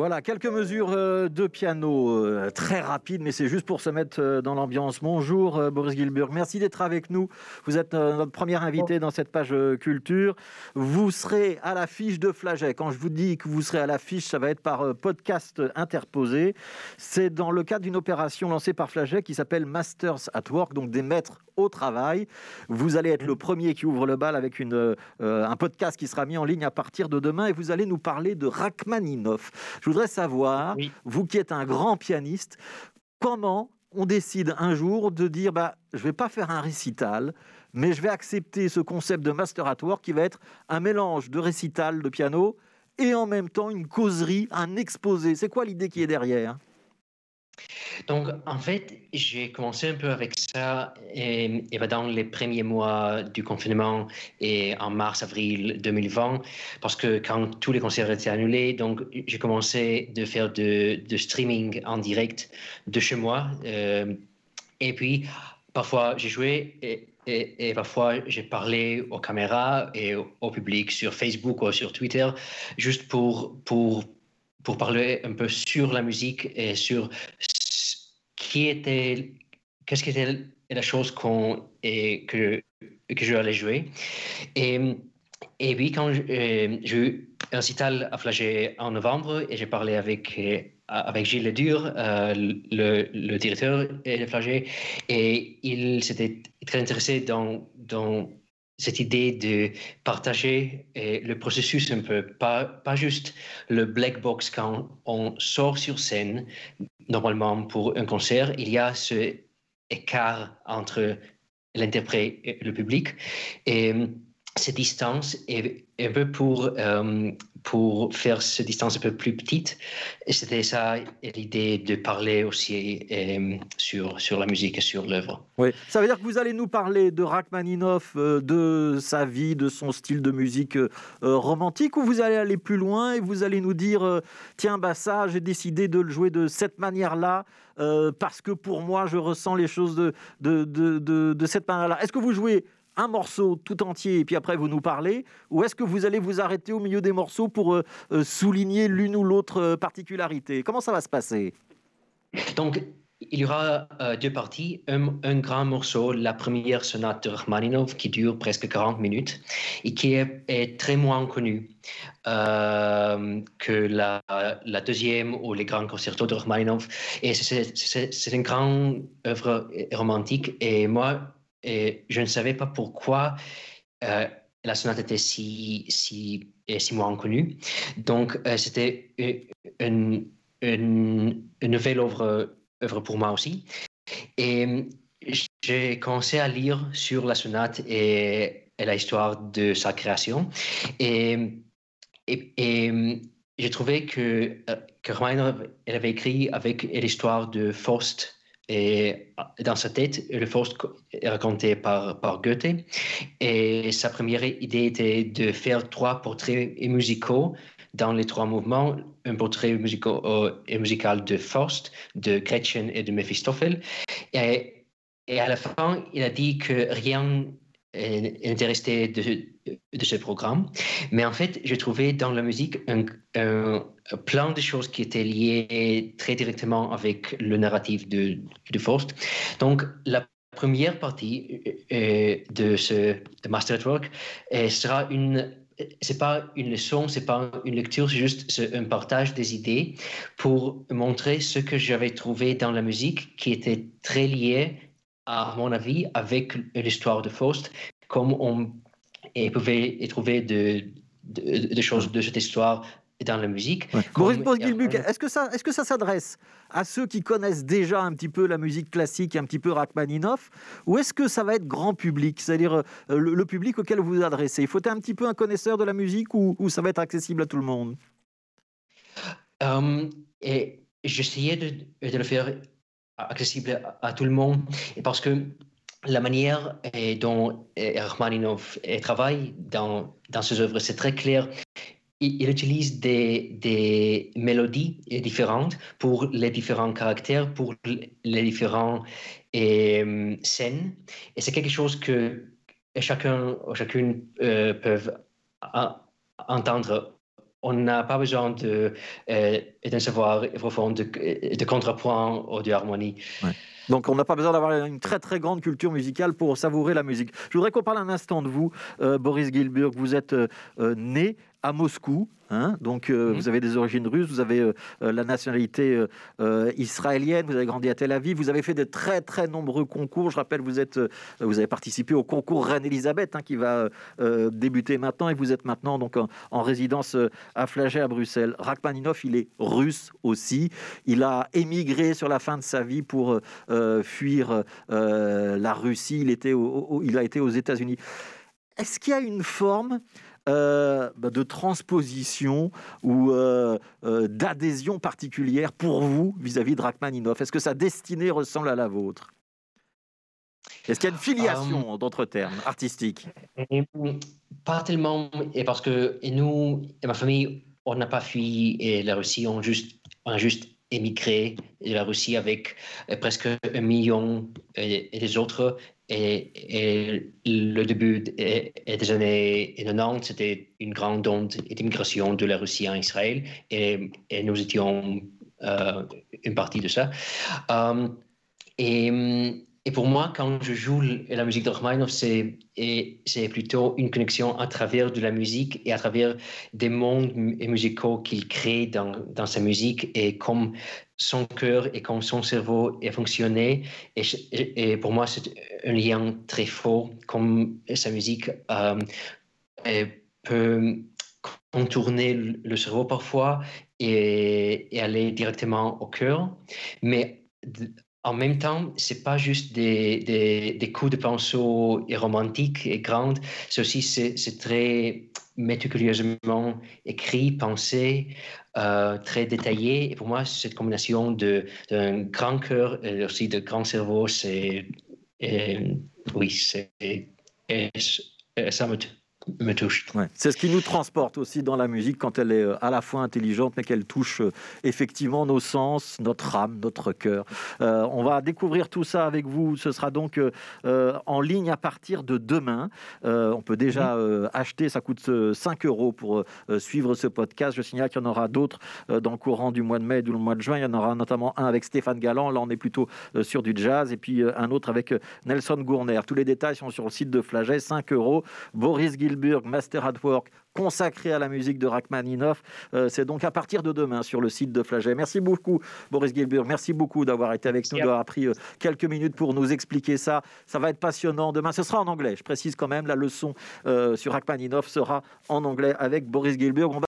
Voilà, quelques mesures euh, de piano euh, très rapides, mais c'est juste pour se mettre euh, dans l'ambiance. Bonjour Boris Gilburg, merci d'être avec nous. Vous êtes notre premier invité dans cette page culture. Vous serez à l'affiche de Flaget. Quand je vous dis que vous serez à l'affiche, ça va être par podcast interposé. C'est dans le cadre d'une opération lancée par Flaget qui s'appelle Masters at Work, donc des maîtres au travail. Vous allez être le premier qui ouvre le bal avec une, un podcast qui sera mis en ligne à partir de demain et vous allez nous parler de Rachmaninoff. Je voudrais savoir, vous qui êtes un grand pianiste, comment on décide un jour de dire bah, je ne vais pas faire un récital, mais je vais accepter ce concept de master at work qui va être un mélange de récital de piano et en même temps une causerie, un exposé. C'est quoi l'idée qui est derrière? Donc, en fait, j'ai commencé un peu avec ça et, et, dans les premiers mois du confinement et en mars-avril 2020, parce que quand tous les concerts étaient annulés, donc j'ai commencé de faire de, de, streaming en direct de chez moi. Euh, et puis, parfois, j'ai joué et, et, parfois, j'ai parlé aux caméras et au, au, public sur Facebook ou sur Twitter, juste pour, pour, pour parler un peu sur la musique et sur qui était, qu'est-ce qui était la chose qu'on, et que, que je allais jouer. Et, et puis, quand euh, j'ai eu un récital à Flagey en novembre et j'ai parlé avec, euh, avec Gilles Ledur, euh, le, le, directeur de Flagey, et il s'était très intéressé dans, dans cette idée de partager le processus un peu, pas, pas juste le black box quand on sort sur scène, normalement pour un concert, il y a ce écart entre l'interprète et le public. Et cette distance est un peu pour, euh, pour faire cette distance un peu plus petite. Et c'était ça l'idée de parler aussi euh, sur, sur la musique et sur l'œuvre. Oui, ça veut dire que vous allez nous parler de Rachmaninoff, de sa vie, de son style de musique romantique, ou vous allez aller plus loin et vous allez nous dire tiens, bah ça, j'ai décidé de le jouer de cette manière-là. parce que pour moi, je ressens les choses de, de, de, de, de cette manière-là. Est-ce que vous jouez un morceau tout entier et puis après vous nous parlez Ou est-ce que vous allez vous arrêter au milieu des morceaux pour euh, euh, souligner l'une ou l'autre euh, particularité? Comment ça va se passer? Donc, il y aura deux parties. Un, grand morceau, la première sonate de Rachmaninoff, qui dure presque 40 minutes et qui est, très moins connu que la, la, deuxième ou les grands concertos de Rachmaninoff. Et c'est une grande œuvre romantique. Et moi, et je ne savais pas pourquoi euh, la sonate était si, si, si moins connue. Donc, euh, c'était une, une, nouvelle œuvre, œuvre pour moi aussi. Et j'ai commencé à lire sur la sonate et, la histoire de sa création. Et, et, et j'ai trouvé que, euh, que avait écrit avec l'histoire de Faust et dans sa tête, le Faust est raconté par, Goethe. Et sa première idée était de faire trois portraits musicaux dans les trois mouvements, un portrait musical, euh, de Faust, de Gretchen et de Mephistopheles. Et, et à la fin, il a dit que rien intéressé de, ce programme. Mais en fait, j'ai trouvé dans la musique un, plein de choses qui étaient liées très directement avec le narratif de, de Faust. Donc, la première partie euh, de ce de Master Network euh, sera une c'est pas une leçon, c'est pas une lecture, c'est juste un partage des idées pour montrer ce que j'avais trouvé dans la musique qui était très lié à mon avis, avec l'histoire de Faust, comme on pouvait trouver de, de, choses de cette histoire dans la musique. Boris est-ce que ça, est-ce que ça s'adresse à ceux qui connaissent déjà un petit peu la musique classique, un petit peu Rachmaninoff, ou est-ce que ça va être grand public, c'est-à-dire euh, le, public auquel vous vous adressez? Il faut être un petit peu un connaisseur de la musique ou, ou ça va être accessible à tout le monde? Um, Et j'essayais de, de, le faire accessible à, tout le monde. Parce que la manière dont Rachmaninoff travaille dans, dans ses œuvres, c'est très clair. Il, utilise des, des, mélodies différentes pour les différents caractères, pour les différentes scènes. Et c'est quelque chose que chacun chacune euh, peuvent entendre. On n'a pas besoin de, est un savoir profond de, de contrepoint ou de harmonie. Donc on n'a pas besoin d'avoir une très très grande culture musicale pour savourer la musique. Je voudrais qu'on parle un instant de vous, euh, Boris Gilburg. Vous êtes euh, euh, né à Moscou. Hein. donc, euh, vous avez des origines russes, vous avez la nationalité israélienne, vous avez grandi à Tel Aviv, vous avez fait de très très nombreux concours. Je rappelle, vous êtes, vous avez participé au concours Reine Elisabeth hein, qui va débuter maintenant, et vous êtes maintenant donc en, résidence à Flagey à Bruxelles. Rachmaninov, il est russe aussi. Il a émigré sur la fin de sa vie pour fuir la Russie. Il était, il a été aux États-Unis. Est-ce qu'il y a une forme euh, bah, de transposition ou euh, euh, d'adhésion particulière pour vous vis-à-vis de Rachmaninoff? Est-ce que sa destinée ressemble à la vôtre? Est-ce qu'il y a une filiation, d'autres termes, artistique Pas tellement, et parce que nous, et ma famille, on n'a pas fui et la Russie, on, juste, a juste émigré de la Russie avec presque un million et, et les autres et, le début des années 90, c'était une grande onde d'immigration de la Russie en Israël et, nous étions euh, une partie de ça. Euh, et, et, pour moi, quand je joue la musique de c'est, plutôt une connexion à travers de la musique et à travers des mondes musicaux qu'il crée dans, sa musique et comme son cœur et comme son cerveau est fonctionné. Et, et pour moi, c'est un lien très fort, comme sa musique euh, peut contourner le cerveau parfois et, et, aller directement au cœur. Mais en même temps, c'est pas juste des, coups de pinceau et romantiques et grandes, c'est aussi c'est très méticuleusement écrit, pensé, euh, très détaillé. Et pour moi, cette combinaison d'un grand cœur et aussi de grand cerveau, c'est oui, c'est ça me touche. C'est ce qui nous transporte aussi dans la musique quand elle est euh, à la fois intelligente mais qu'elle touche euh, effectivement nos sens, notre âme, notre cœur. Euh, on va découvrir tout ça avec vous. Ce sera donc en ligne à partir de demain. on peut déjà mhm. acheter, ça coûte 5 euros pour suivre ce podcast. Je signale qu'il y en aura d'autres dans le courant du mois de mai ou le mois de juin. Il y en aura notamment un avec Stéphane Galland. Là, on est plutôt sur du jazz. Et puis un autre avec Nelson Gourner. Tous les détails sont sur le site de Flaget. 5 euros. Boris Master at Work, consacré à la musique de Rachmaninoff. Euh, c'est donc à partir de demain sur le site de Flaget. Merci beaucoup, Boris Gilburg. Merci beaucoup d'avoir été avec nous, d'avoir pris euh, quelques minutes pour nous expliquer ça. Ça va être passionnant. Demain, ce sera en anglais. Je précise quand même, la leçon euh, sur Rachmaninoff sera en anglais avec Boris Gilburg.